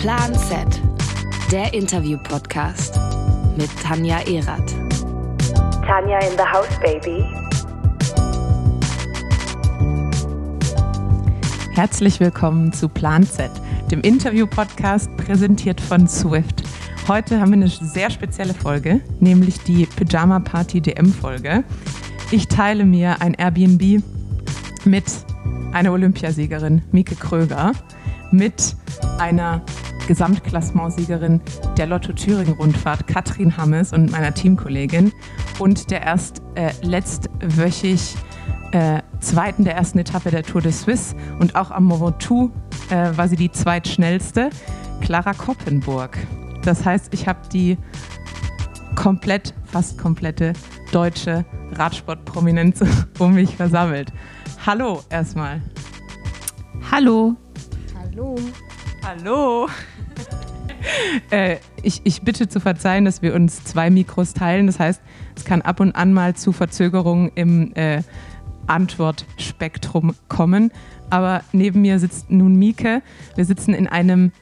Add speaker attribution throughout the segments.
Speaker 1: Plan Z, der Interview-Podcast mit Tanja Erath.
Speaker 2: Tanja in the house, baby.
Speaker 3: Herzlich willkommen zu Plan Z, dem Interview-Podcast präsentiert von Swift. Heute haben wir eine sehr spezielle Folge, nämlich die Pyjama Party DM-Folge. Ich teile mir ein Airbnb mit einer Olympiasiegerin, Mieke Kröger, mit einer Gesamtklassementsiegerin der Lotto Thüringen Rundfahrt, Katrin Hammes und meiner Teamkollegin und der erst äh, letztwöchig äh, zweiten der ersten Etappe der Tour de Suisse und auch am Mont Ventoux äh, war sie die zweitschnellste, Clara Koppenburg. Das heißt, ich habe die komplett, fast komplette deutsche Radsportprominenz um mich versammelt. Hallo erstmal.
Speaker 4: Hallo.
Speaker 2: Hallo.
Speaker 3: Hallo. äh, ich, ich bitte zu verzeihen, dass wir uns zwei Mikros teilen. Das heißt, es kann ab und an mal zu Verzögerungen im äh, Antwortspektrum kommen. Aber neben mir sitzt nun Mieke. Wir sitzen in einem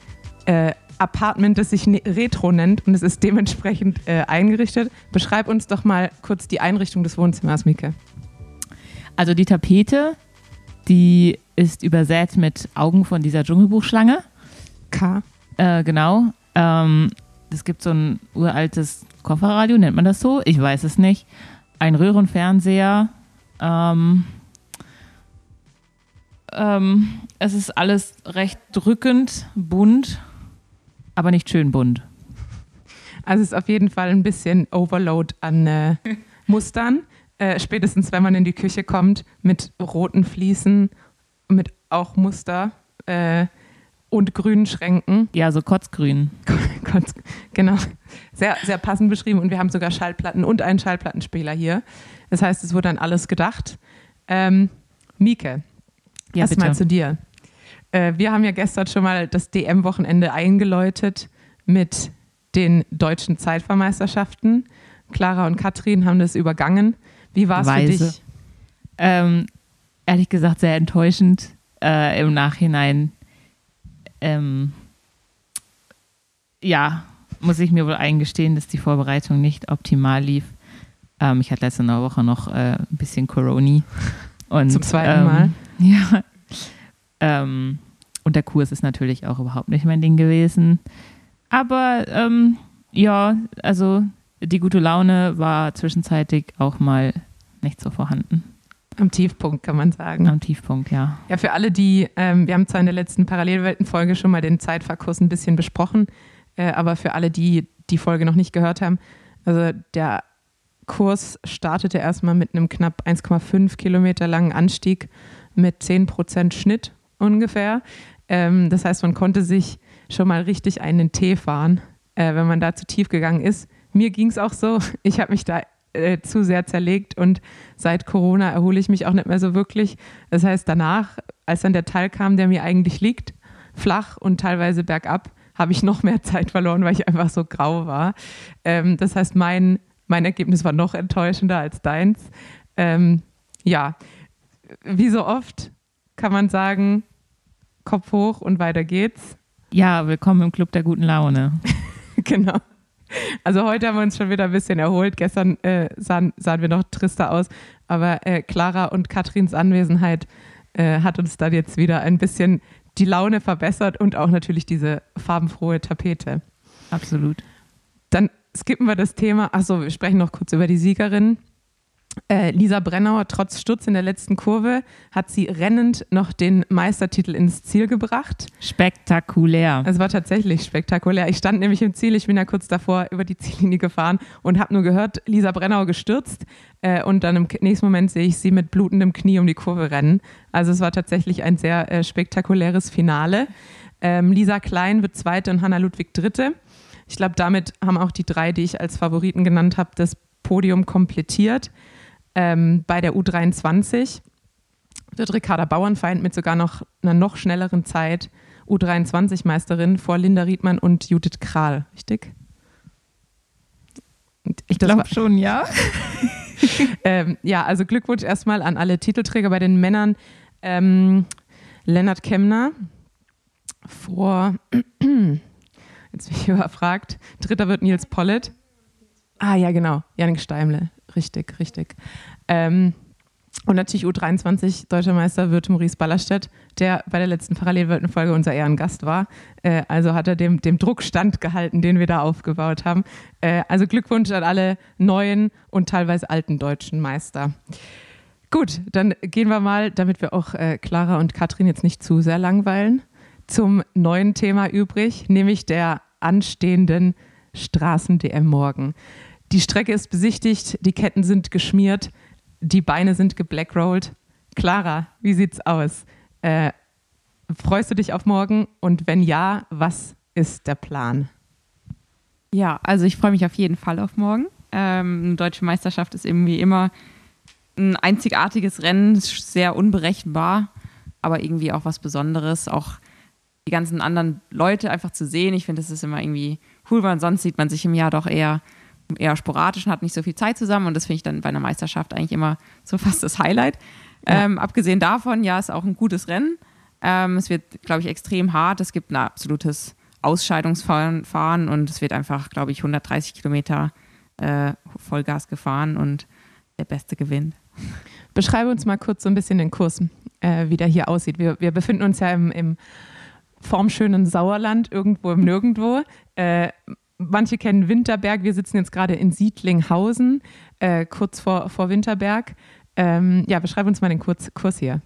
Speaker 3: äh, Apartment, das sich ne- Retro nennt und es ist dementsprechend äh, eingerichtet. Beschreib uns doch mal kurz die Einrichtung des Wohnzimmers, Mieke.
Speaker 4: Also die Tapete, die ist übersät mit Augen von dieser Dschungelbuchschlange.
Speaker 3: K.
Speaker 4: Äh, genau. Ähm, es gibt so ein uraltes Kofferradio, nennt man das so? Ich weiß es nicht. Ein Röhrenfernseher. Ähm, ähm, es ist alles recht drückend, bunt, aber nicht schön bunt.
Speaker 3: Also es ist auf jeden Fall ein bisschen Overload an äh, Mustern. Äh, spätestens wenn man in die Küche kommt mit roten Fliesen, mit auch Muster äh, und grünen Schränken.
Speaker 4: Ja, so kotzgrün.
Speaker 3: Gott, genau. Sehr, sehr passend beschrieben. Und wir haben sogar Schallplatten und einen Schallplattenspieler hier. Das heißt, es wurde an alles gedacht. Ähm, Mieke,
Speaker 4: Ja,
Speaker 3: erstmal
Speaker 4: bitte.
Speaker 3: zu dir. Äh, wir haben ja gestern schon mal das DM-Wochenende eingeläutet mit den deutschen Zeitfahrmeisterschaften. Clara und Katrin haben das übergangen. Wie war es für dich?
Speaker 4: Ähm, ehrlich gesagt sehr enttäuschend äh, im Nachhinein. Ähm, ja, muss ich mir wohl eingestehen, dass die Vorbereitung nicht optimal lief. Ähm, ich hatte letzte Woche noch äh, ein bisschen Coroni. Und,
Speaker 3: Zum zweiten
Speaker 4: ähm,
Speaker 3: Mal?
Speaker 4: Ja. Ähm, und der Kurs ist natürlich auch überhaupt nicht mein Ding gewesen. Aber ähm, ja, also die gute Laune war zwischenzeitlich auch mal nicht so vorhanden.
Speaker 3: Am Tiefpunkt, kann man sagen.
Speaker 4: Am Tiefpunkt, ja.
Speaker 3: Ja, für alle, die, ähm, wir haben zwar in der letzten Parallelwelten-Folge schon mal den Zeitfahrkurs ein bisschen besprochen, äh, aber für alle, die die Folge noch nicht gehört haben, also der Kurs startete erstmal mit einem knapp 1,5 Kilometer langen Anstieg mit 10% Schnitt ungefähr. Ähm, das heißt, man konnte sich schon mal richtig einen Tee fahren, äh, wenn man da zu tief gegangen ist. Mir ging es auch so. Ich habe mich da äh, zu sehr zerlegt und seit Corona erhole ich mich auch nicht mehr so wirklich. Das heißt, danach, als dann der Teil kam, der mir eigentlich liegt, flach und teilweise bergab, habe ich noch mehr Zeit verloren, weil ich einfach so grau war. Ähm, das heißt, mein, mein Ergebnis war noch enttäuschender als deins. Ähm, ja, wie so oft kann man sagen, Kopf hoch und weiter geht's.
Speaker 4: Ja, willkommen im Club der guten Laune.
Speaker 3: genau. Also heute haben wir uns schon wieder ein bisschen erholt. Gestern äh, sahen, sahen wir noch trister aus, aber äh, Clara und Katrins Anwesenheit äh, hat uns dann jetzt wieder ein bisschen die Laune verbessert und auch natürlich diese farbenfrohe Tapete.
Speaker 4: Absolut.
Speaker 3: Dann skippen wir das Thema. Achso, wir sprechen noch kurz über die Siegerin. Äh, Lisa Brennauer, trotz Sturz in der letzten Kurve, hat sie rennend noch den Meistertitel ins Ziel gebracht.
Speaker 4: Spektakulär.
Speaker 3: Es war tatsächlich spektakulär. Ich stand nämlich im Ziel, ich bin ja kurz davor über die Ziellinie gefahren und habe nur gehört, Lisa Brennauer gestürzt äh, und dann im nächsten Moment sehe ich sie mit blutendem Knie um die Kurve rennen. Also es war tatsächlich ein sehr äh, spektakuläres Finale. Ähm, Lisa Klein wird Zweite und Hanna Ludwig Dritte. Ich glaube, damit haben auch die drei, die ich als Favoriten genannt habe, das Podium komplettiert. Ähm, bei der U23 wird Ricarda Bauernfeind mit sogar noch einer noch schnelleren Zeit U23-Meisterin vor Linda Riedmann und Judith Kral, richtig?
Speaker 4: Ich glaube schon, ja.
Speaker 3: ähm, ja, also Glückwunsch erstmal an alle Titelträger bei den Männern. Ähm, Lennart Kemner vor Jetzt bin ich überfragt. Dritter wird Nils Pollitt. Ah, ja, genau. Janik Steimle. Richtig, richtig. Ähm, und natürlich U23 Deutscher Meister wird Maurice Ballerstedt, der bei der letzten Parallelweltenfolge unser Ehrengast war. Äh, also hat er dem, dem Druck standgehalten, den wir da aufgebaut haben. Äh, also Glückwunsch an alle neuen und teilweise alten deutschen Meister. Gut, dann gehen wir mal, damit wir auch äh, Clara und Katrin jetzt nicht zu sehr langweilen, zum neuen Thema übrig, nämlich der anstehenden Straßen-DM morgen. Die Strecke ist besichtigt, die Ketten sind geschmiert, die Beine sind geblackrolled. Clara, wie sieht's aus? Äh, freust du dich auf morgen? Und wenn ja, was ist der Plan?
Speaker 5: Ja, also ich freue mich auf jeden Fall auf morgen. Ähm, eine deutsche Meisterschaft ist irgendwie immer ein einzigartiges Rennen, sehr unberechenbar, aber irgendwie auch was Besonderes. Auch die ganzen anderen Leute einfach zu sehen. Ich finde, das ist immer irgendwie cool, weil sonst sieht man sich im Jahr doch eher, eher sporadisch und hat nicht so viel Zeit zusammen. Und das finde ich dann bei einer Meisterschaft eigentlich immer so fast das Highlight. Ja. Ähm, abgesehen davon, ja, ist auch ein gutes Rennen. Ähm, es wird, glaube ich, extrem hart. Es gibt ein absolutes Ausscheidungsfahren und es wird einfach, glaube ich, 130 Kilometer äh, Vollgas gefahren und der Beste gewinnt.
Speaker 3: Beschreibe uns mal kurz so ein bisschen den Kurs, äh, wie der hier aussieht. Wir, wir befinden uns ja im, im formschönen Sauerland, irgendwo im Nirgendwo. Äh, manche kennen Winterberg. Wir sitzen jetzt gerade in Siedlinghausen, äh, kurz vor, vor Winterberg. Ähm, ja, beschreib uns mal den Kurs, Kurs hier.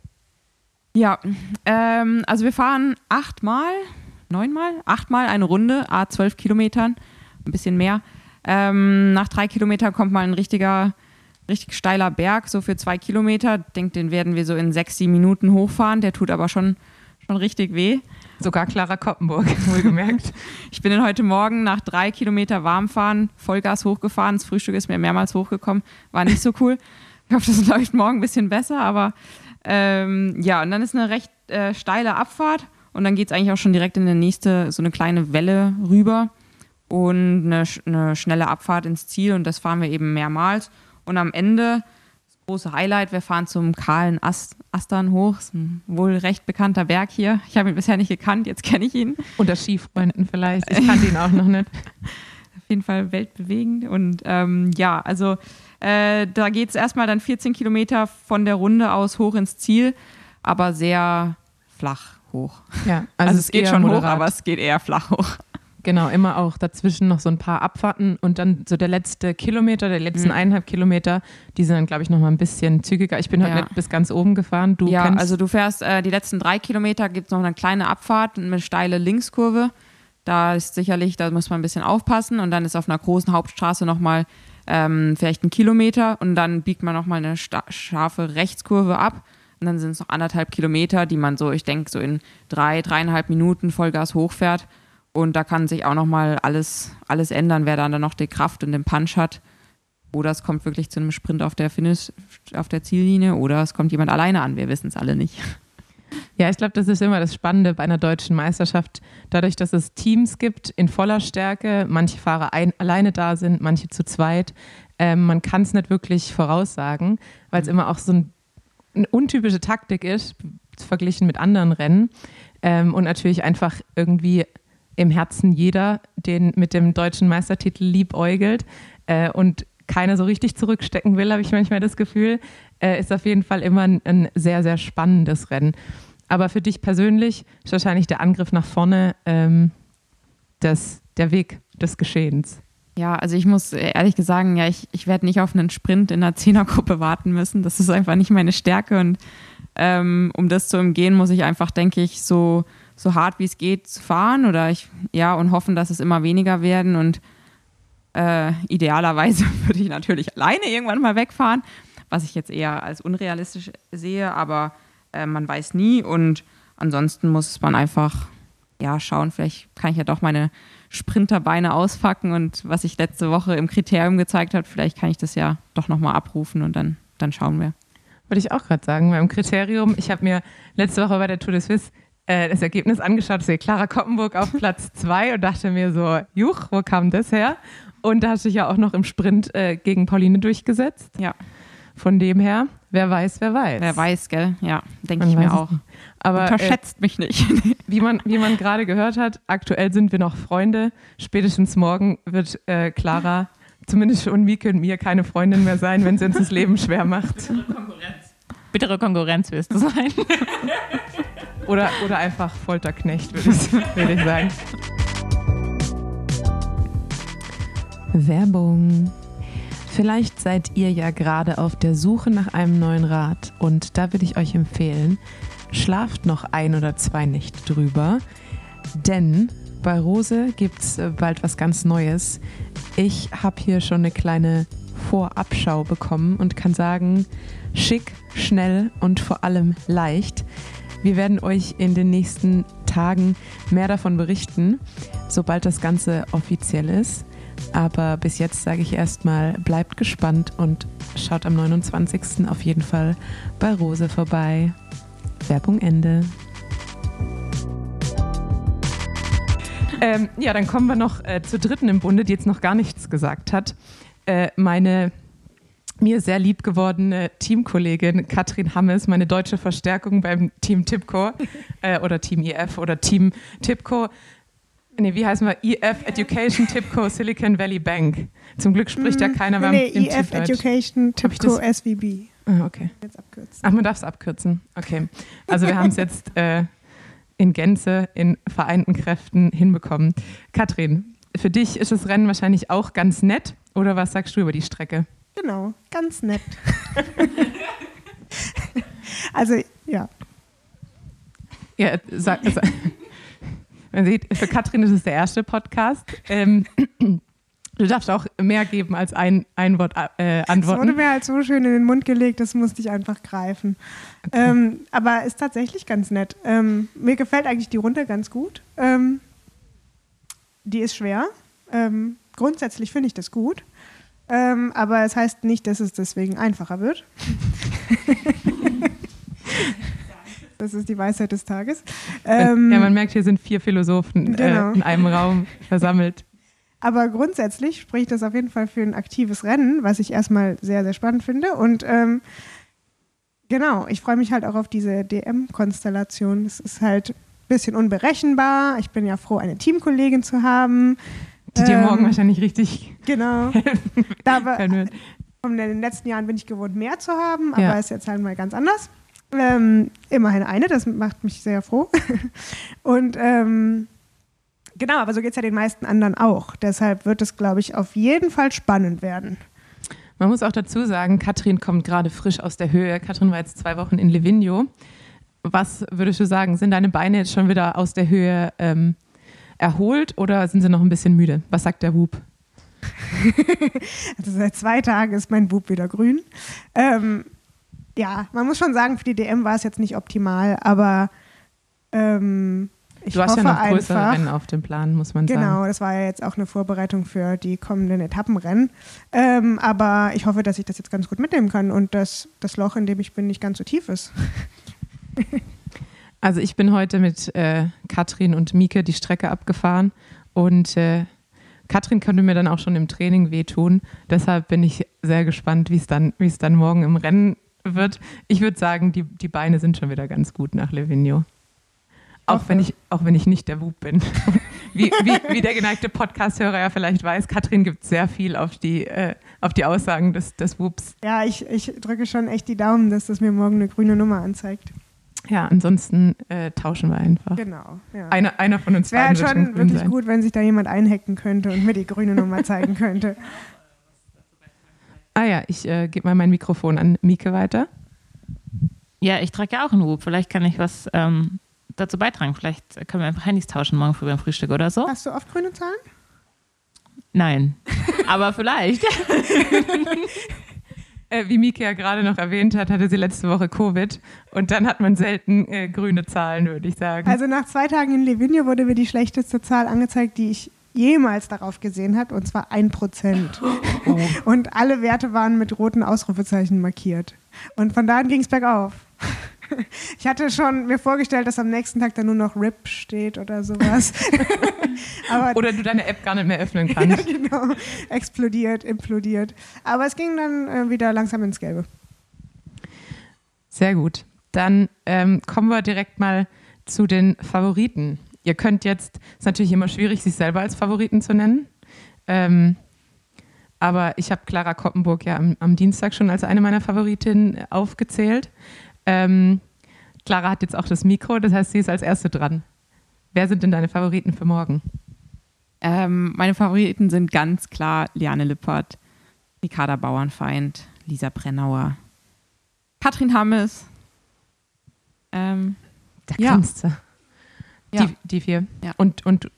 Speaker 5: Ja, ähm, also wir fahren achtmal, neunmal, achtmal eine Runde, a zwölf Kilometern, ein bisschen mehr. Ähm, nach drei Kilometern kommt mal ein richtiger richtig steiler Berg, so für zwei Kilometer. Ich denke, den werden wir so in sechs, sieben Minuten hochfahren. Der tut aber schon, schon richtig weh.
Speaker 3: Sogar Clara Koppenburg, wohlgemerkt.
Speaker 5: ich bin dann heute Morgen nach drei Kilometer Warmfahren Vollgas hochgefahren. Das Frühstück ist mir mehrmals hochgekommen. War nicht so cool. Ich hoffe, das läuft morgen ein bisschen besser, aber ähm, ja, und dann ist eine recht äh, steile Abfahrt und dann geht es eigentlich auch schon direkt in die nächste, so eine kleine Welle rüber und eine, eine schnelle Abfahrt ins Ziel und das fahren wir eben mehrmals. Und am Ende, große Highlight, wir fahren zum kahlen Ast, Astern hoch. Das ist ein wohl recht bekannter Berg hier. Ich habe ihn bisher nicht gekannt, jetzt kenne ich ihn.
Speaker 3: Unter Skifreunden vielleicht. Ich kannte ihn auch noch nicht.
Speaker 5: Auf jeden Fall weltbewegend. Und ähm, ja, also äh, da geht es erstmal dann 14 Kilometer von der Runde aus hoch ins Ziel, aber sehr flach hoch.
Speaker 3: Ja,
Speaker 5: also, also es geht schon moderat. hoch, aber es geht eher flach hoch.
Speaker 3: Genau, immer auch dazwischen noch so ein paar Abfahrten und dann so der letzte Kilometer, der letzten mhm. eineinhalb Kilometer, die sind dann, glaube ich, noch mal ein bisschen zügiger. Ich bin heute ja. nicht bis ganz oben gefahren.
Speaker 5: Du ja, also du fährst äh, die letzten drei Kilometer, gibt es noch eine kleine Abfahrt, eine steile Linkskurve. Da ist sicherlich, da muss man ein bisschen aufpassen und dann ist auf einer großen Hauptstraße nochmal ähm, vielleicht ein Kilometer und dann biegt man nochmal eine scharfe Rechtskurve ab. Und dann sind es noch anderthalb Kilometer, die man so, ich denke, so in drei, dreieinhalb Minuten Vollgas hochfährt. Und da kann sich auch nochmal alles, alles ändern, wer dann noch die Kraft und den Punch hat. Oder es kommt wirklich zu einem Sprint auf der Finish, auf der Ziellinie, oder es kommt jemand alleine an. Wir wissen es alle nicht.
Speaker 3: Ja, ich glaube, das ist immer das Spannende bei einer deutschen Meisterschaft. Dadurch, dass es Teams gibt in voller Stärke, manche Fahrer ein, alleine da sind, manche zu zweit, ähm, man kann es nicht wirklich voraussagen, weil es mhm. immer auch so ein, eine untypische Taktik ist, verglichen mit anderen Rennen. Ähm, und natürlich einfach irgendwie im Herzen jeder, den mit dem deutschen Meistertitel liebäugelt äh, und keiner so richtig zurückstecken will, habe ich manchmal das Gefühl, äh, ist auf jeden Fall immer ein, ein, sehr, sehr spannendes Rennen. Aber für dich persönlich ist wahrscheinlich der Angriff nach vorne ähm, das, der Weg des Geschehens.
Speaker 5: Ja, also ich muss ehrlich sagen, ja, ich, ich werde nicht auf einen Sprint in der Zehnergruppe warten müssen. Das ist einfach nicht meine Stärke und ähm, um das zu umgehen, muss ich einfach, denke ich, so so hart wie es geht zu fahren oder ich, ja, und hoffen, dass es immer weniger werden und äh, idealerweise würde ich natürlich alleine irgendwann mal wegfahren, was ich jetzt eher als unrealistisch sehe, aber äh, man weiß nie und ansonsten muss man einfach ja schauen, vielleicht kann ich ja doch meine Sprinterbeine ausfacken und was ich letzte Woche im Kriterium gezeigt habe, vielleicht kann ich das ja doch nochmal abrufen und dann, dann schauen wir.
Speaker 3: Wollte ich auch gerade sagen, beim Kriterium, ich habe mir letzte Woche bei der Tour de Suisse äh, das Ergebnis angeschaut, sehe Clara Koppenburg auf Platz zwei und dachte mir so, juch, wo kam das her? Und da hast du dich ja auch noch im Sprint äh, gegen Pauline durchgesetzt.
Speaker 5: Ja.
Speaker 3: Von dem her wer weiß, wer weiß.
Speaker 5: Wer weiß, gell? Ja, denke ich mir auch.
Speaker 3: Aber äh,
Speaker 5: Unterschätzt mich nicht.
Speaker 3: wie man, wie man gerade gehört hat, aktuell sind wir noch Freunde. Spätestens morgen wird äh, Clara, zumindest schon Mieke und mir, keine Freundin mehr sein, wenn sie uns das Leben schwer macht.
Speaker 4: Bittere Konkurrenz wirst du sein.
Speaker 3: Oder, oder einfach Folterknecht, würde ich, würde ich sagen. Werbung. Vielleicht seid ihr ja gerade auf der Suche nach einem neuen Rad und da würde ich euch empfehlen, schlaft noch ein oder zwei Nächte drüber, denn bei Rose gibt es bald was ganz Neues. Ich habe hier schon eine kleine Vorabschau bekommen und kann sagen, schick, schnell und vor allem leicht. Wir werden euch in den nächsten Tagen mehr davon berichten, sobald das Ganze offiziell ist. Aber bis jetzt sage ich erstmal, bleibt gespannt und schaut am 29. auf jeden Fall bei Rose vorbei. Werbung Ende. Ähm, ja, dann kommen wir noch äh, zur dritten im Bunde, die jetzt noch gar nichts gesagt hat. Äh, meine mir sehr lieb gewordene Teamkollegin Katrin Hammes, meine deutsche Verstärkung beim Team Tipco äh, oder Team IF oder Team Tipco. Nee, wie heißen wir? EF Education Tipco Silicon Valley Bank. Zum Glück spricht ja keiner beim
Speaker 6: nee,
Speaker 3: im
Speaker 6: EF. Education Tipco SVB.
Speaker 3: Ah, okay.
Speaker 6: Jetzt abkürzen.
Speaker 3: Ach, man darf es abkürzen. Okay. Also wir haben es jetzt äh, in Gänze, in vereinten Kräften hinbekommen. Katrin, für dich ist das Rennen wahrscheinlich auch ganz nett. Oder was sagst du über die Strecke?
Speaker 6: Genau, ganz nett. also, ja.
Speaker 3: Ja, sag, sag, man sieht, für Katrin ist es der erste Podcast. Ähm, du darfst auch mehr geben als ein, ein Wort äh,
Speaker 6: Es wurde
Speaker 3: antworten.
Speaker 6: mir halt so schön in den Mund gelegt, das musste ich einfach greifen. Ähm, aber ist tatsächlich ganz nett. Ähm, mir gefällt eigentlich die Runde ganz gut. Ähm, die ist schwer. Ähm, grundsätzlich finde ich das gut. Ähm, aber es heißt nicht, dass es deswegen einfacher wird. das ist die Weisheit des Tages. Ähm,
Speaker 3: ja, man merkt, hier sind vier Philosophen
Speaker 6: Genau.
Speaker 3: äh, in einem Raum versammelt.
Speaker 6: Aber grundsätzlich spricht das auf jeden Fall für ein aktives Rennen, was ich erstmal sehr, sehr spannend finde. Und ähm, genau, ich freue mich halt auch auf diese DM-Konstellation. Es ist halt ein bisschen unberechenbar. Ich bin ja froh, eine Teamkollegin zu haben.
Speaker 3: Die dir
Speaker 6: Ähm,
Speaker 3: morgen wahrscheinlich richtig
Speaker 6: Genau. Da war,
Speaker 3: können wird.
Speaker 6: in den letzten Jahren bin ich gewohnt, mehr zu haben, aber
Speaker 3: Ja.
Speaker 6: ist jetzt halt mal ganz anders. Ähm, immerhin eine, das macht mich sehr froh. Und ähm, genau, aber so geht es ja den meisten anderen auch. Deshalb wird es, glaube ich, auf jeden Fall spannend werden.
Speaker 3: Man muss auch dazu sagen, Katrin kommt gerade frisch aus der Höhe. Katrin war jetzt zwei Wochen in Livigno. Was würdest du sagen? Sind deine Beine jetzt schon wieder aus der Höhe ähm, erholt oder sind sie noch ein bisschen müde? Was sagt der Whoop?
Speaker 6: Also seit zwei Tagen ist mein Bub wieder grün. Ähm, ja, man muss schon sagen, für die DM war es jetzt nicht optimal, aber ähm, ich
Speaker 3: Du hast
Speaker 6: hoffe
Speaker 3: ja noch größere
Speaker 6: einfach,
Speaker 3: Rennen auf dem Plan, muss man sagen.
Speaker 6: Genau, das war ja jetzt auch eine Vorbereitung für die kommenden Etappenrennen. Ähm, aber ich hoffe, dass ich das jetzt ganz gut mitnehmen kann und dass das Loch, in dem ich bin, nicht ganz so tief ist.
Speaker 3: Also ich bin heute mit äh, Katrin und Mieke die Strecke abgefahren und äh, Katrin könnte mir dann auch schon im Training wehtun. Deshalb bin ich sehr gespannt, wie es dann, es dann morgen im Rennen wird. Ich würde sagen, die, die Beine sind schon wieder ganz gut nach Livigno. Auch wenn ich, auch wenn ich nicht der Wub bin. Wie, wie, wie der geneigte Podcast-Hörer ja vielleicht weiß, Katrin gibt sehr viel auf die, äh, auf die Aussagen des, des Wups.
Speaker 6: Ja, ich, ich drücke schon echt die Daumen, dass das mir morgen eine grüne Nummer anzeigt.
Speaker 3: Ja, ansonsten äh, tauschen wir einfach.
Speaker 6: Genau. Ja.
Speaker 3: Einer, einer von uns
Speaker 6: Es wäre schon wirklich
Speaker 3: sein.
Speaker 6: gut, wenn sich da jemand einhacken könnte und mir die grüne Nummer zeigen könnte.
Speaker 3: Ah ja, ich äh, gebe mal mein Mikrofon an Mieke weiter.
Speaker 4: Ja, ich trage ja auch einen Hub. Vielleicht kann ich was ähm, dazu beitragen. Vielleicht können wir einfach Handys tauschen morgen früh beim Frühstück oder so.
Speaker 6: Hast du oft grüne Zahlen?
Speaker 4: Nein. Aber vielleicht.
Speaker 3: Äh, wie Mieke ja gerade noch erwähnt hat, hatte sie letzte Woche Covid und dann hat man selten äh, grüne Zahlen, würde ich sagen.
Speaker 6: Also nach zwei Tagen in Livigno wurde mir die schlechteste Zahl angezeigt, die ich jemals darauf gesehen habe, und zwar ein Prozent.
Speaker 3: oh.
Speaker 6: Und alle Werte waren mit roten Ausrufezeichen markiert. Und von da an ging es bergauf. Ich hatte schon mir vorgestellt, dass am nächsten Tag dann nur noch RIP steht oder sowas.
Speaker 3: Oder du deine App gar nicht mehr öffnen
Speaker 6: ja,
Speaker 3: kannst.
Speaker 6: genau, explodiert, implodiert. Aber es ging dann äh, wieder langsam ins Gelbe.
Speaker 3: Sehr gut. Dann ähm, kommen wir direkt mal zu den Favoriten. Ihr könnt jetzt, ist natürlich immer schwierig, sich selber als Favoriten zu nennen. Ähm, aber ich habe Clara Koppenburg ja am, am, Dienstag schon als eine meiner Favoritinnen aufgezählt. Ähm, Clara hat jetzt auch das Mikro, das heißt, sie ist als Erste dran. Wer sind denn deine Favoriten für morgen?
Speaker 5: Ähm, meine Favoriten sind ganz klar Liane Lippert, Ricarda Bauernfeind, Lisa Brennauer, Katrin Hammes.
Speaker 3: Ähm, da ja. kannst. Ja. Die, die vier. Ja. Und, und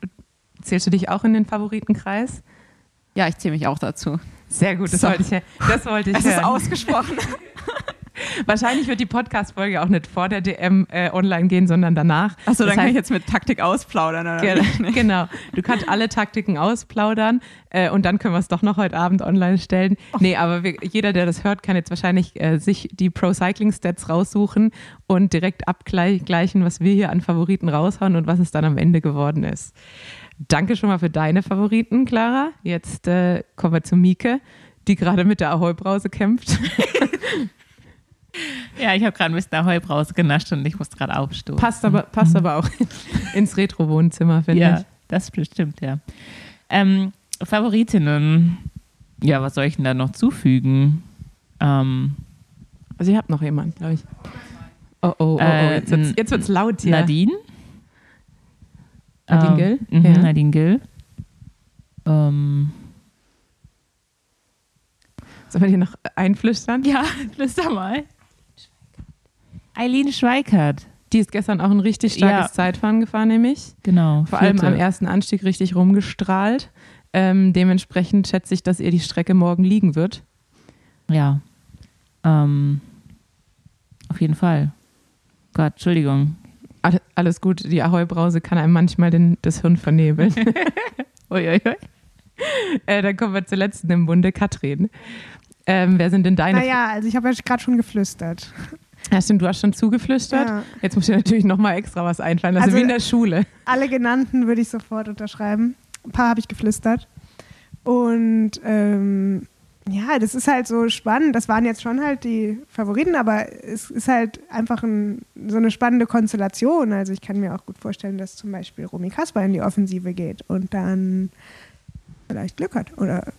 Speaker 3: zählst du dich auch in den Favoritenkreis?
Speaker 5: Ja, ich zähle mich auch dazu.
Speaker 3: Sehr gut, das so. wollte ich, das wollte ich
Speaker 5: Es ist ausgesprochen.
Speaker 3: Wahrscheinlich wird die Podcast-Folge auch nicht vor der DM äh, online gehen, sondern danach.
Speaker 5: Achso, dann das kann ich jetzt mit Taktik ausplaudern, oder?
Speaker 3: Ge genau. Du kannst alle Taktiken ausplaudern äh, und dann können wir es doch noch heute Abend online stellen. Oh. Nee, aber wir, jeder, der das hört, kann jetzt wahrscheinlich äh, sich die Pro Cycling Stats raussuchen und direkt abgleichen, was wir hier an Favoriten raushauen und was es dann am Ende geworden ist. Danke schon mal für deine Favoriten, Clara. Jetzt äh, kommen wir zu Mieke, die gerade mit der Ahoi-Brause kämpft.
Speaker 4: Ja, ich habe gerade ein bisschen Ahoi Brause genascht und ich muss gerade aufstoßen.
Speaker 3: Passt aber, passt aber auch ins Retro-Wohnzimmer, finde
Speaker 4: ja,
Speaker 3: ich.
Speaker 4: das bestimmt, ja. Ähm, Favoritinnen, ja, was soll ich denn da noch zufügen? Ähm,
Speaker 3: also ich habe noch jemanden, glaube ich. Oh, oh, oh, oh. Jetzt wird es jetzt wird's laut hier.
Speaker 4: Nadine.
Speaker 3: Nadine ähm, Gill?
Speaker 4: Mhm, ja. Nadine Gill. Ähm,
Speaker 3: Sollen wir dir noch einflüstern?
Speaker 4: Ja, flüster mal. Eileen Schweikert.
Speaker 3: Die ist gestern auch ein richtig starkes ja. Zeitfahren gefahren, nämlich.
Speaker 4: Genau.
Speaker 3: Vor allem am ersten Anstieg richtig rumgestrahlt. Ähm, dementsprechend schätze ich, dass ihr die Strecke morgen liegen wird.
Speaker 4: Ja. Ähm, auf jeden Fall. Gott, Entschuldigung.
Speaker 3: Alles gut, die Ahoi-Brause kann einem manchmal den, das Hirn vernebeln. Uiuiui. Äh, dann kommen wir zur letzten im Bunde, Katrin. Ähm, wer sind denn deine?
Speaker 6: Naja, also ich habe ja gerade schon geflüstert.
Speaker 3: Ja, stimmt, du hast schon zugeflüstert. Ja. Jetzt muss ich natürlich nochmal extra was einfallen lassen, also, wie in der Schule.
Speaker 6: Alle genannten würde ich sofort unterschreiben. Ein paar habe ich geflüstert. Und ähm, ja, das ist halt so spannend. Das waren jetzt schon halt die Favoriten, aber es ist halt einfach ein, so eine spannende Konstellation. Also ich kann mir auch gut vorstellen, dass zum Beispiel Romy Kasper in die Offensive geht und dann vielleicht Glück hat oder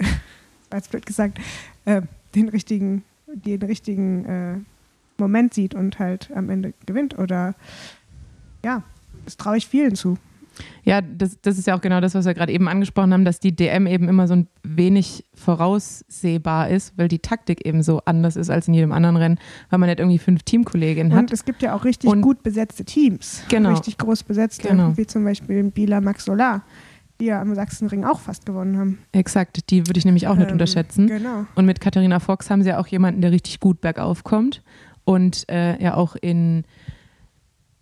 Speaker 6: als blöd gesagt, äh, den richtigen, den richtigen äh, Moment sieht und halt am Ende gewinnt. Oder ja, das traue ich vielen zu.
Speaker 3: Ja, das, das ist ja auch genau das, was wir gerade eben angesprochen haben, dass die DM eben immer so ein wenig voraussehbar ist, weil die Taktik eben so anders ist als in jedem anderen Rennen, weil man nicht irgendwie fünf Teamkolleginnen hat.
Speaker 6: Und es gibt ja auch richtig und gut besetzte Teams.
Speaker 3: Genau.
Speaker 6: Richtig groß besetzte, genau. wie zum Beispiel Bila Max Solar die ja am Sachsenring auch fast gewonnen haben.
Speaker 3: Exakt, die würde ich nämlich auch nicht ähm, unterschätzen.
Speaker 6: Genau.
Speaker 3: Und mit Katharina Fox haben sie ja auch jemanden, der richtig gut bergauf kommt und äh, ja auch in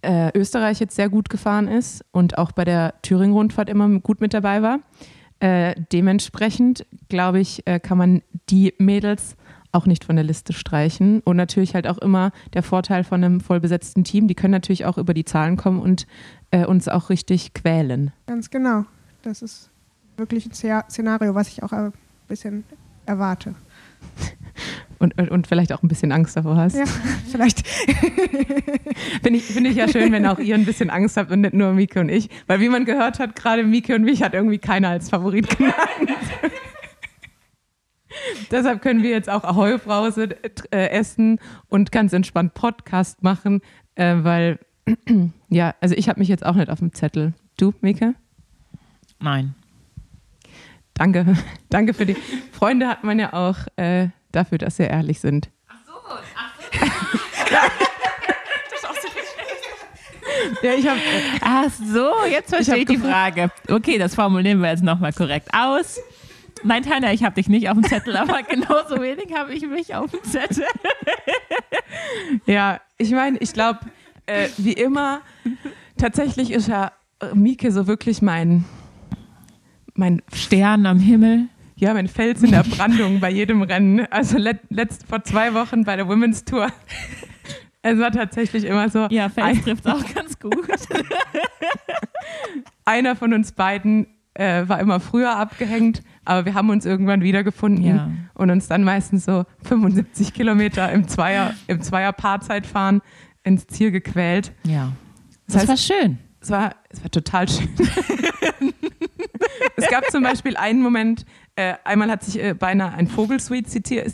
Speaker 3: äh, Österreich jetzt sehr gut gefahren ist und auch bei der Thüringen-Rundfahrt immer gut mit dabei war. Äh, dementsprechend, glaube ich, äh, kann man die Mädels auch nicht von der Liste streichen. Und natürlich halt auch immer der Vorteil von einem vollbesetzten Team. Die können natürlich auch über die Zahlen kommen und äh, uns auch richtig quälen.
Speaker 6: Ganz genau. Das ist wirklich ein Szenario, was ich auch ein bisschen erwarte.
Speaker 3: Und, und, und, vielleicht auch ein bisschen Angst davor hast.
Speaker 6: Ja, vielleicht.
Speaker 3: Finde ich, find ich ja schön, wenn auch ihr ein bisschen Angst habt und nicht nur Mieke und ich. Weil wie man gehört hat, gerade Mieke und mich hat irgendwie keiner als Favorit genannt. Deshalb können wir jetzt auch Ahoi-Brause äh, essen und ganz entspannt Podcast machen, äh, weil, ja, also ich habe mich jetzt auch nicht auf dem Zettel. Du, Mieke?
Speaker 4: Nein.
Speaker 3: Danke. Danke für die. Freunde hat man ja auch äh, dafür, dass sie ehrlich sind. Ach so, ach so. ja, ich habe. Äh,
Speaker 4: ach so, jetzt verstehe ich, ich die Frage. Okay, das formulieren wir jetzt nochmal korrekt aus. Nein, Tanja, ich habe dich nicht auf dem Zettel, aber genauso wenig habe ich mich auf dem Zettel.
Speaker 3: ja, ich meine, ich glaube, äh, wie immer, tatsächlich ist ja Mieke so wirklich mein mein Stern am Himmel. Ja, mein Fels in der Brandung bei jedem Rennen. Also let, letzt, vor zwei Wochen bei der Women's Tour. Es war tatsächlich immer so.
Speaker 4: Ja, Fels trifft auch ganz gut.
Speaker 3: Einer von uns beiden äh, war immer früher abgehängt, Aber wir haben uns irgendwann wiedergefunden
Speaker 4: Ja.
Speaker 3: und uns dann meistens so 75 Kilometer im Zweier, im Zweier-Paarzeit-Fahren ins Ziel gequält.
Speaker 4: Ja.
Speaker 3: Das
Speaker 4: Das,
Speaker 3: heißt-
Speaker 4: war schön.
Speaker 3: Es war, es war total schön. es gab zum Beispiel einen Moment, äh, einmal hat sich äh, beinahe ein Vogel suizidiert,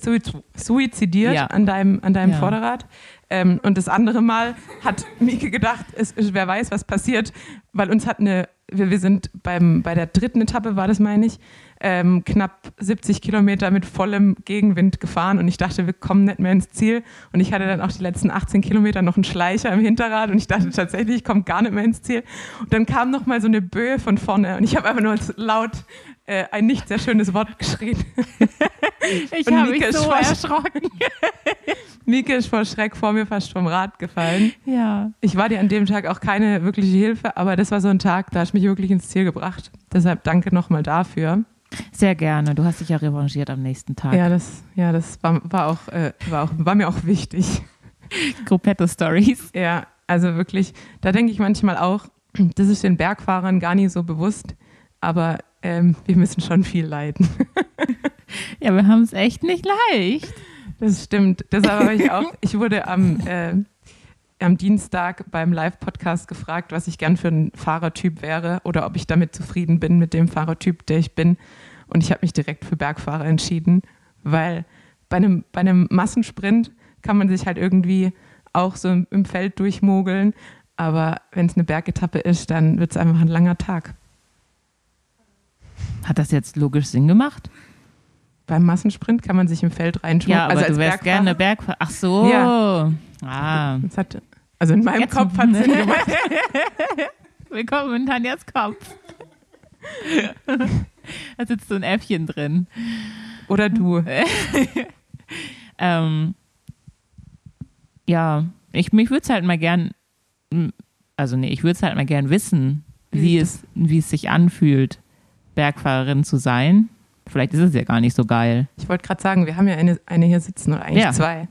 Speaker 3: suizidiert
Speaker 4: Ja.
Speaker 3: an deinem, an deinem
Speaker 4: Ja.
Speaker 3: Vorderrad. Ähm, und das andere Mal hat Mieke gedacht, es, es- wer weiß, was passiert, weil uns hat eine, wir, wir sind beim, bei der dritten Etappe, war das meine ich, ähm, knapp 70 Kilometer mit vollem Gegenwind gefahren und ich dachte, wir kommen nicht mehr ins Ziel. Und ich hatte dann auch die letzten 18 Kilometer noch einen Schleicher im Hinterrad und ich dachte tatsächlich, ich komme gar nicht mehr ins Ziel. Und dann kam noch mal so eine Böe von vorne und ich habe einfach nur laut äh, ein nicht sehr schönes Wort geschrien.
Speaker 4: Ich habe mich so erschrocken.
Speaker 3: Mieke ist vor Schreck vor mir fast vom Rad gefallen.
Speaker 4: Ja.
Speaker 3: Ich war dir an dem Tag auch keine wirkliche Hilfe, aber das war so ein Tag, da hast du mich wirklich ins Ziel gebracht. Deshalb danke nochmal dafür.
Speaker 4: Sehr gerne. Du hast dich ja revanchiert am nächsten Tag.
Speaker 3: Ja, das, ja, das war, war, auch, äh, war, auch, war mir auch wichtig.
Speaker 4: Gruppetto-Stories.
Speaker 3: Ja, also wirklich, da denke ich manchmal auch, das ist den Bergfahrern gar nicht so bewusst, aber ähm, wir müssen schon viel leiden.
Speaker 4: Ja, wir haben es echt nicht leicht.
Speaker 3: Das stimmt. Deshalb habe ich auch, ich wurde am, äh, am Dienstag beim Live-Podcast gefragt, was ich gern für ein Fahrertyp wäre oder ob ich damit zufrieden bin mit dem Fahrertyp, der ich bin. Und ich habe mich direkt für Bergfahrer entschieden, weil bei einem, bei einem Massensprint kann man sich halt irgendwie auch so im, im Feld durchmogeln. Aber wenn es eine Bergetappe ist, dann wird es einfach ein langer Tag.
Speaker 4: Hat das jetzt logisch Sinn gemacht?
Speaker 3: Beim Massensprint kann man sich im Feld reinschmuggeln.
Speaker 4: Ja, aber
Speaker 3: also als
Speaker 4: du wärst
Speaker 3: Bergfahrer-
Speaker 4: gerne Bergfahrer. Ach so.
Speaker 3: Ja.
Speaker 4: Ah.
Speaker 3: Das hat, also in meinem
Speaker 4: Jetzt-
Speaker 3: Kopf hat es Sinn gemacht.
Speaker 4: Willkommen in Tanjas Kopf. da sitzt so ein Äffchen drin.
Speaker 3: Oder du.
Speaker 4: Ähm, ja, ich, mich würde es halt mal gern, also nee, ich würde es halt mal gern wissen,
Speaker 3: Wie
Speaker 4: wie es, wie es sich anfühlt, Bergfahrerin zu sein. Vielleicht ist es ja gar nicht so geil.
Speaker 3: Ich wollte gerade sagen, wir haben ja eine, eine hier sitzen, oder eigentlich
Speaker 4: Ja.
Speaker 3: zwei.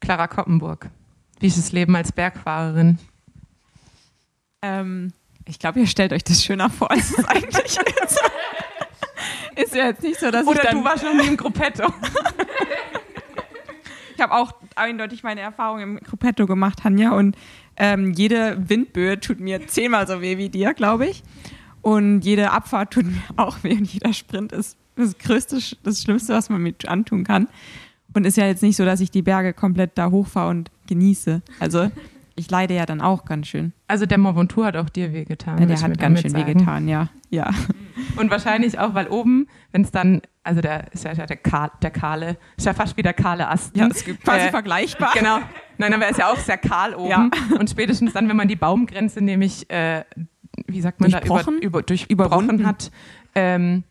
Speaker 3: Clara Koppenburg. Wie ist das Leben als Bergfahrerin?
Speaker 5: Ähm, ich glaube, ihr stellt euch das schöner vor, als es eigentlich ist. ist ja jetzt nicht so, dass
Speaker 3: Oder
Speaker 5: ich dann...
Speaker 3: du warst noch nie im Gruppetto.
Speaker 5: Ich habe auch eindeutig meine Erfahrung im Gruppetto gemacht, Tanja, und ähm, jede Windböe tut mir zehnmal so weh wie dir, glaube ich. Und jede Abfahrt tut mir auch weh und jeder Sprint ist das Größte, das Schlimmste, was man mir antun kann. Und ist ja jetzt nicht so, dass ich die Berge komplett da hochfahre und genieße. Also ich leide ja dann auch ganz schön.
Speaker 3: Also der Mont Ventoux hat auch dir wehgetan.
Speaker 5: Ja, der hat ganz schön
Speaker 3: sagen.
Speaker 5: wehgetan, ja. Ja.
Speaker 3: Und wahrscheinlich auch, weil oben, wenn es dann, also der ist ja der, Kahl, der kahle, ist ja fast wie der kahle Ast.
Speaker 5: Ja, ist quasi
Speaker 3: Äh,
Speaker 5: vergleichbar.
Speaker 3: Genau. Nein, aber er ist ja auch sehr kahl oben.
Speaker 5: Ja.
Speaker 3: Und spätestens dann, wenn man die Baumgrenze nämlich, äh, wie sagt man da, über, über, durchbrochen
Speaker 5: Überwunden.
Speaker 3: hat, ähm,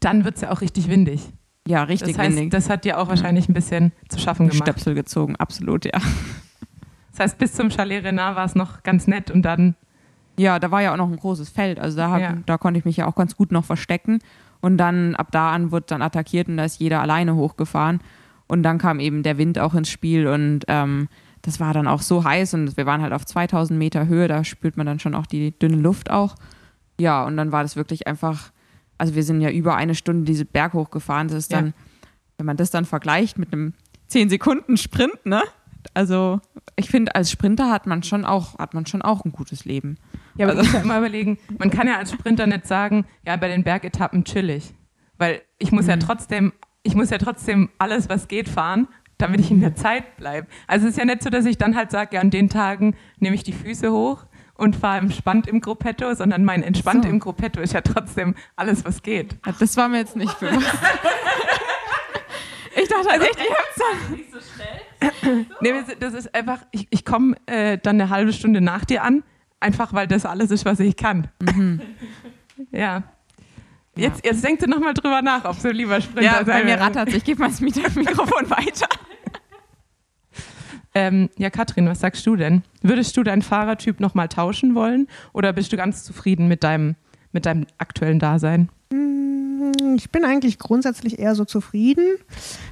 Speaker 3: dann wird es ja auch richtig windig.
Speaker 5: Ja, richtig
Speaker 3: Das heißt,
Speaker 5: windig.
Speaker 3: das hat dir auch wahrscheinlich ein bisschen zu schaffen gemacht.
Speaker 5: Stöpsel gezogen, absolut, ja.
Speaker 3: Das heißt, bis zum Chalet Renard war es noch ganz nett und dann,
Speaker 5: Ja, da war ja auch noch ein großes Feld. Also da, hab,
Speaker 3: Ja.
Speaker 5: da konnte ich mich ja auch ganz gut noch verstecken. Und dann ab da an wurde dann attackiert und da ist jeder alleine hochgefahren. Und dann kam eben der Wind auch ins Spiel und ähm, das war dann auch so heiß und wir waren halt auf 2000 Meter Höhe, da spürt man dann schon auch die dünne Luft auch. Ja, und dann war das wirklich einfach, also wir sind ja über eine Stunde diese Berg hochgefahren. Das ist
Speaker 3: Ja.
Speaker 5: dann, wenn man das dann vergleicht mit einem 10 Sekunden Sprint, ne? Also ich finde, als Sprinter hat man schon auch, hat man schon auch ein gutes Leben.
Speaker 3: ja, aber
Speaker 5: Also-
Speaker 3: du musst ja immer überlegen, man kann ja als Sprinter nicht sagen, ja, bei den Bergetappen chillig. Weil ich muss
Speaker 5: Mhm.
Speaker 3: ja trotzdem, ich muss ja trotzdem alles, was geht, fahren, damit ich in der Zeit bleibe. Also es ist ja nicht so, dass ich dann halt sage, ja, an den Tagen nehme ich die Füße hoch und fahre entspannt im Gruppetto, sondern mein entspannt
Speaker 5: So.
Speaker 3: im Gruppetto ist ja trotzdem alles, was geht.
Speaker 5: Ja, Das war mir jetzt nicht bewusst. Ich dachte halt echt, ihr habt's dann.
Speaker 3: Nee, wir sind- das ist einfach, ich, ich komme äh, dann eine halbe Stunde nach dir an, einfach weil das alles ist, was ich kann. Ja. Jetzt, jetzt denkst du nochmal drüber nach, ob du lieber Sprinter
Speaker 5: Ja, bei mir rattert Ich gebe mal das Mikrofon weiter.
Speaker 3: Ähm, ja, Katrin, was sagst du denn? Würdest du deinen Fahrertyp nochmal tauschen wollen oder bist du ganz zufrieden mit deinem, mit deinem aktuellen Dasein?
Speaker 6: Ich bin eigentlich grundsätzlich eher so zufrieden.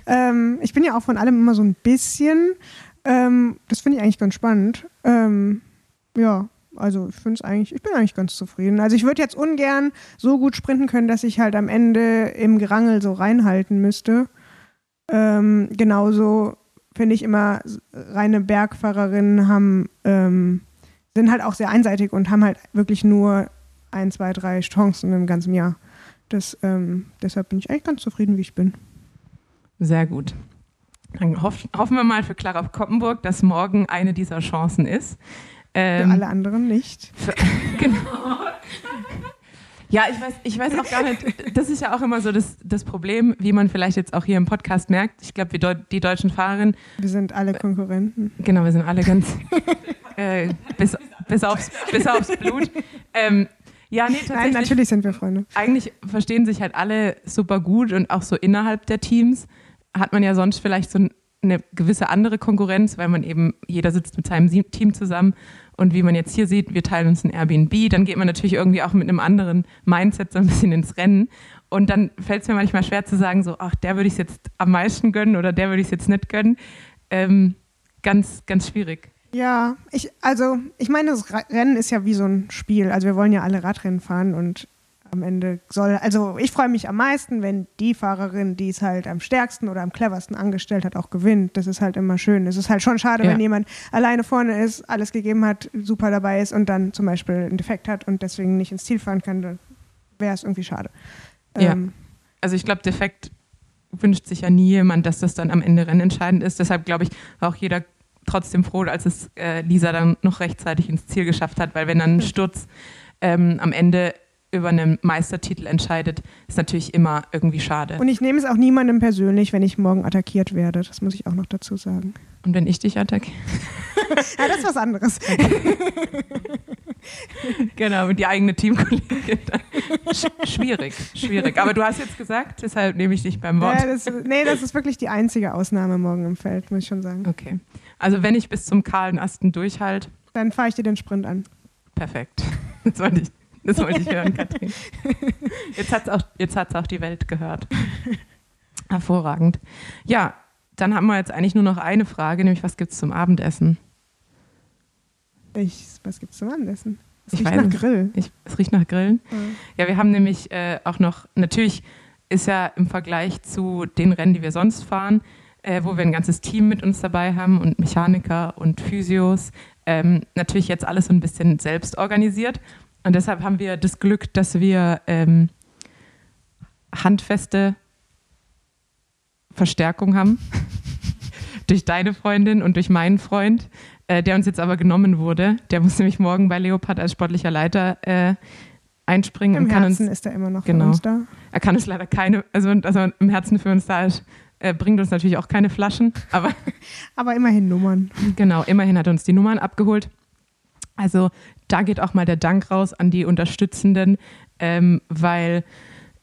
Speaker 6: Ähm, ich bin ja auch von allem immer so ein bisschen. Ähm, das finde ich eigentlich ganz spannend. Ähm, ja, also ich finde es eigentlich, ich bin eigentlich ganz zufrieden. Also ich würde jetzt ungern so gut sprinten können, dass ich halt am Ende im Gerangel so reinhalten müsste. Ähm, genauso finde ich immer, reine Bergfahrerinnen haben, ähm, sind halt auch sehr einseitig und haben halt wirklich nur ein, zwei, drei Chancen im ganzen Jahr. Das, ähm, deshalb bin ich eigentlich ganz zufrieden, wie ich bin.
Speaker 3: Sehr gut. Dann hoff, hoffen wir mal für Clara Koppenburg, dass morgen eine dieser Chancen ist.
Speaker 6: Ähm, für alle anderen nicht.
Speaker 3: Für, genau. Ja, ich weiß, ich weiß auch gar nicht, das ist ja auch immer so das, das Problem, wie man vielleicht jetzt auch hier im Podcast merkt. Ich glaube, Deu die deutschen Fahrerinnen.
Speaker 6: Wir sind alle Konkurrenten.
Speaker 3: Genau, wir sind alle ganz. äh, bis, bis, aufs, bis aufs Blut. Ähm, ja, nee, tatsächlich.
Speaker 6: Nein, natürlich sind wir Freunde.
Speaker 3: Eigentlich verstehen sich halt alle super gut und auch so innerhalb der Teams hat man ja sonst vielleicht so eine gewisse andere Konkurrenz, weil man eben, jeder sitzt mit seinem Team zusammen und wie man jetzt hier sieht, wir teilen uns ein Airbnb, dann geht man natürlich irgendwie auch mit einem anderen Mindset so ein bisschen ins Rennen. Und dann fällt es mir manchmal schwer zu sagen, so, ach, der würde ich es jetzt am meisten gönnen oder der würde ich es jetzt nicht gönnen. Ähm, ganz, ganz schwierig.
Speaker 6: Ja, ich, also ich meine, das Rennen ist ja wie so ein Spiel. Also wir wollen ja alle Radrennen fahren und am Ende soll, also ich freue mich am meisten, wenn die Fahrerin, die es halt am stärksten oder am cleversten angestellt hat, auch gewinnt. Das ist halt immer schön. Es ist halt schon schade, ja. wenn jemand alleine vorne ist, alles gegeben hat, super dabei ist und dann zum Beispiel einen Defekt hat und deswegen nicht ins Ziel fahren kann, dann wäre es irgendwie schade.
Speaker 3: Ja. Ähm, also ich glaube, Defekt wünscht sich ja nie jemand, dass das dann am Ende rennentscheidend ist. Deshalb glaube ich, war auch jeder trotzdem froh, als es äh, Lisa dann noch rechtzeitig ins Ziel geschafft hat, weil wenn dann ein Sturz ähm, am Ende über einen Meistertitel entscheidet, ist natürlich immer irgendwie schade.
Speaker 6: Und ich nehme es auch niemandem persönlich, wenn ich morgen attackiert werde. Das muss ich auch noch dazu sagen.
Speaker 3: Und wenn ich dich attackiere?
Speaker 6: ja, das ist was anderes.
Speaker 3: genau, mit die eigene Teamkollegin. schwierig, schwierig. Aber du hast jetzt gesagt, deshalb nehme ich dich beim Wort.
Speaker 6: Ja, das, nee, das ist wirklich die einzige Ausnahme morgen im Feld, muss ich schon sagen.
Speaker 3: Okay. Also wenn ich bis zum kahlen Asten durchhalte.
Speaker 6: Dann fahre ich dir den Sprint an.
Speaker 3: Perfekt. Das wollte ich. Das wollte ich hören, Katrin. Jetzt hat es auch, auch die Welt gehört. Hervorragend. Ja, dann haben wir jetzt eigentlich nur noch eine Frage, nämlich was gibt es zum Abendessen?
Speaker 6: Ich, was gibt es zum Abendessen?
Speaker 3: Es riecht weiß, nach Grill. Ich, es riecht nach Grillen. Ja, ja wir haben nämlich äh, auch noch, natürlich ist ja im Vergleich zu den Rennen, die wir sonst fahren, äh, wo wir ein ganzes Team mit uns dabei haben und Mechaniker und Physios, ähm, natürlich jetzt alles so ein bisschen selbst organisiert. Und deshalb haben wir das Glück, dass wir ähm, handfeste Verstärkung haben. durch deine Freundin und durch meinen Freund, äh, der uns jetzt aber genommen wurde. Der muss nämlich morgen bei Leopard als sportlicher Leiter äh, einspringen.
Speaker 6: Im
Speaker 3: und kann
Speaker 6: Herzen
Speaker 3: uns,
Speaker 6: ist er immer noch genau, für uns da.
Speaker 3: Er kann uns leider keine, also, also im Herzen für uns da ist, äh, bringt uns natürlich auch keine Flaschen, aber.
Speaker 6: aber immerhin Nummern.
Speaker 3: Genau, immerhin hat er uns die Nummern abgeholt. Also da geht auch mal der Dank raus an die Unterstützenden, ähm, weil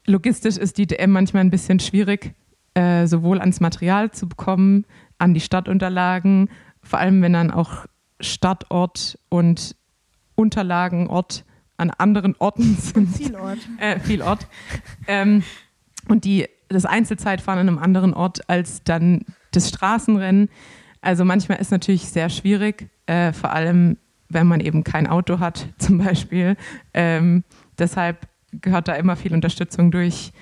Speaker 3: logistisch ist die DM manchmal ein bisschen schwierig, äh, sowohl ans Material zu bekommen, an die Stadtunterlagen, vor allem wenn dann auch Stadtort und Unterlagenort an anderen Orten sind.
Speaker 6: Viel Ort.
Speaker 3: Äh, viel Ort. Ähm, und die, das Einzelzeitfahren an einem anderen Ort als dann das Straßenrennen. Also manchmal ist natürlich sehr schwierig, äh, vor allem wenn man eben kein Auto hat, zum Beispiel. Ähm, deshalb gehört da immer viel Unterstützung durch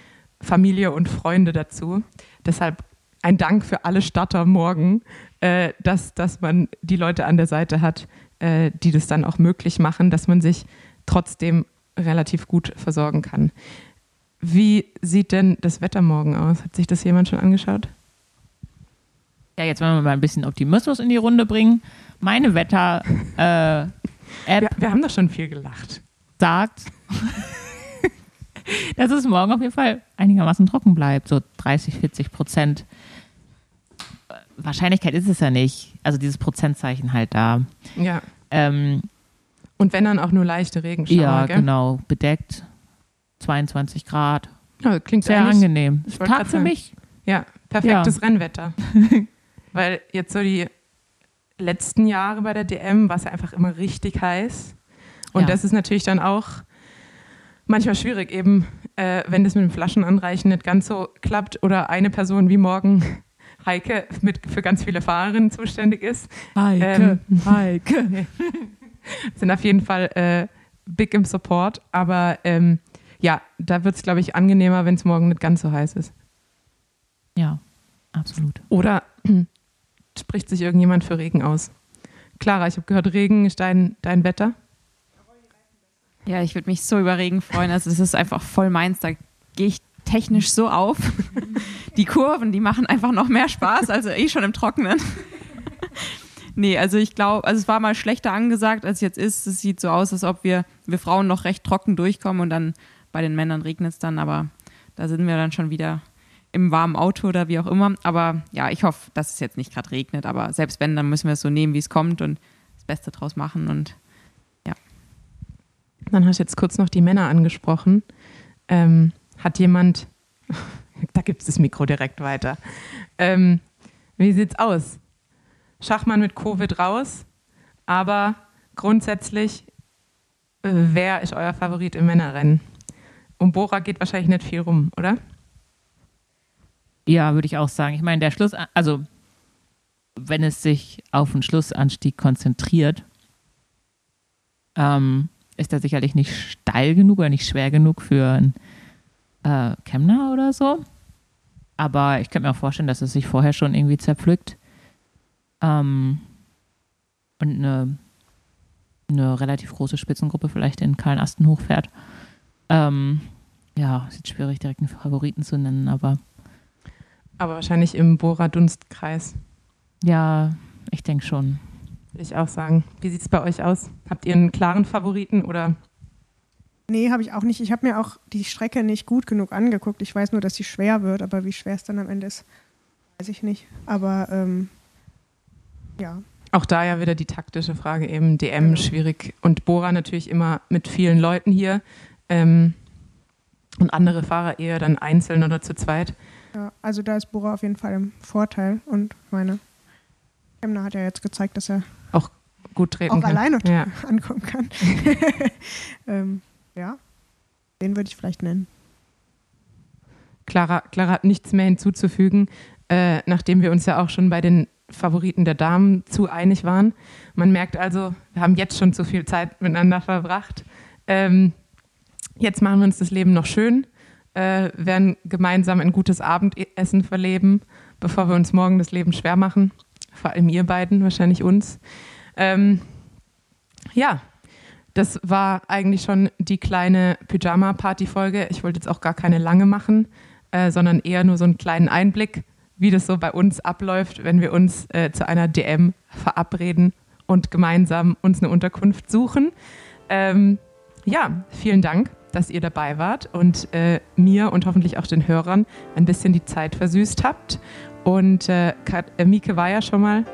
Speaker 3: Familie und Freunde dazu. Deshalb ein Dank für alle Statter morgen, äh, dass, dass man die Leute an der Seite hat, äh, die das dann auch möglich machen, dass man sich trotzdem relativ gut versorgen kann. Wie sieht denn das Wetter morgen aus? Hat sich das jemand schon angeschaut?
Speaker 4: Ja, jetzt wollen wir mal ein bisschen Optimismus in die Runde bringen meine Wetter-App.
Speaker 3: Äh, wir, wir, haben doch schon viel gelacht.
Speaker 4: Sagt, dass es morgen auf jeden Fall einigermaßen trocken bleibt, so 30, 40 Prozent. Wahrscheinlichkeit ist es ja nicht. Also dieses Prozentzeichen halt da.
Speaker 3: Ja. Ähm, Und wenn dann auch nur leichte Regenschauer.
Speaker 4: Ja, gell? genau. Bedeckt. 22 Grad.
Speaker 3: Ja, klingt
Speaker 4: sehr angenehm. Tag für mich.
Speaker 3: Ja, perfektes ja. Rennwetter. Weil jetzt so die letzten Jahre bei der DM war es ja einfach immer richtig heiß. Und ja. das ist natürlich dann auch manchmal schwierig, eben äh, wenn das mit dem Flaschenanreichen nicht ganz so klappt oder eine Person wie morgen Heike mit, für ganz viele Fahrerinnen zuständig ist.
Speaker 4: Heike, ähm, Heike.
Speaker 3: sind auf jeden Fall äh, big im Support. Aber ähm, ja, da wird es, glaube ich, angenehmer, wenn es morgen nicht ganz so heiß ist.
Speaker 4: Ja, absolut.
Speaker 3: Oder spricht sich irgendjemand für Regen aus? Clara, ich habe gehört, Regen ist dein, dein Wetter.
Speaker 5: Ja, ich würde mich so über Regen freuen. Also es ist einfach voll meins. Da gehe ich technisch so auf. Die Kurven, die machen einfach noch mehr Spaß, also eh schon im Trockenen. Nee, also ich glaube, also es war mal schlechter angesagt, als jetzt ist. Es sieht so aus, als ob wir, wir Frauen noch recht trocken durchkommen und dann bei den Männern regnet es dann, aber da sind wir dann schon wieder im warmen Auto oder wie auch immer. Aber ja, ich hoffe, dass es jetzt nicht gerade regnet, aber selbst wenn, dann müssen wir es so nehmen, wie es kommt und das Beste draus machen und
Speaker 3: Dann hast du jetzt kurz noch die Männer angesprochen. Ähm, hat jemand, da gibt es das Mikro direkt weiter. Ähm, wie sieht's aus? Schachmann mit Covid raus, aber grundsätzlich, äh, wer ist euer Favorit im Männerrennen? Um Bora geht wahrscheinlich nicht viel rum, oder?
Speaker 4: Ja, würde ich auch sagen. Ich meine, der Schluss, also wenn es sich auf den Schlussanstieg konzentriert, ähm, ist er sicherlich nicht steil genug oder nicht schwer genug für einen äh, oder so. Aber ich könnte mir auch vorstellen, dass es sich vorher schon irgendwie zerpflückt. Ähm, und eine, eine relativ große Spitzengruppe vielleicht in Karl-Asten hochfährt. Ähm, ja, ist jetzt schwierig, direkt einen Favoriten zu nennen, aber
Speaker 3: Aber wahrscheinlich im Bora-Dunstkreis,
Speaker 4: ja, ich denke schon.
Speaker 3: würde ich auch sagen. Wie sieht es bei euch aus? Habt ihr einen klaren Favoriten oder
Speaker 6: Nee, habe ich auch nicht. Ich habe mir auch die Strecke nicht gut genug angeguckt. Ich weiß nur, dass sie schwer wird, aber wie schwer es dann am Ende ist, weiß ich nicht. Aber ähm, ja,
Speaker 3: Auch da ja wieder die taktische Frage eben, DM
Speaker 6: Genau.
Speaker 3: schwierig und Bora natürlich immer mit vielen Leuten hier ähm, und andere Fahrer eher dann einzeln oder zu zweit.
Speaker 6: Ja, also da ist Bora auf jeden Fall im Vorteil. Und ich meine, Kemner hat ja jetzt gezeigt, dass er
Speaker 3: Gut treten
Speaker 6: auch
Speaker 3: kann.
Speaker 6: alleine
Speaker 3: Ja.
Speaker 6: ankommen kann. ähm, ja, den würde ich vielleicht nennen.
Speaker 3: Clara, Clara hat nichts mehr hinzuzufügen, äh, nachdem wir uns ja auch schon bei den Favoriten der Damen zu einig waren. Man merkt also, wir haben jetzt schon zu viel Zeit miteinander verbracht. Ähm, jetzt machen wir uns das Leben noch schön, äh, werden gemeinsam ein gutes Abendessen verleben, bevor wir uns morgen das Leben schwer machen. Vor allem ihr beiden, wahrscheinlich uns. Ähm, ja, das war eigentlich schon die kleine Pyjama-Party-Folge. Ich wollte jetzt auch gar keine lange machen, äh, sondern eher nur so einen kleinen Einblick, wie das so bei uns abläuft, wenn wir uns äh, zu einer DM verabreden und gemeinsam uns eine Unterkunft suchen. Ähm, ja, vielen Dank, dass ihr dabei wart und äh, mir und hoffentlich auch den Hörern ein bisschen die Zeit versüßt habt. Und äh, Kat, äh, Mieke war ja schon mal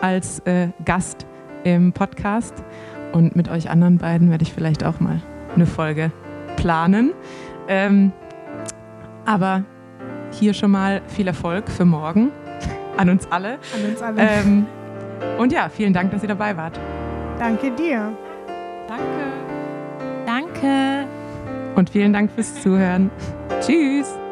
Speaker 3: als äh, Gast im Podcast. Und mit euch anderen beiden werde ich vielleicht auch mal eine Folge planen. Ähm, aber hier schon mal viel Erfolg für morgen an uns alle.
Speaker 6: An uns alle.
Speaker 3: Ähm, und ja, vielen Dank, dass ihr dabei wart.
Speaker 6: Danke dir.
Speaker 5: danke.
Speaker 4: Danke.
Speaker 3: Und vielen Dank fürs Zuhören. Tschüss.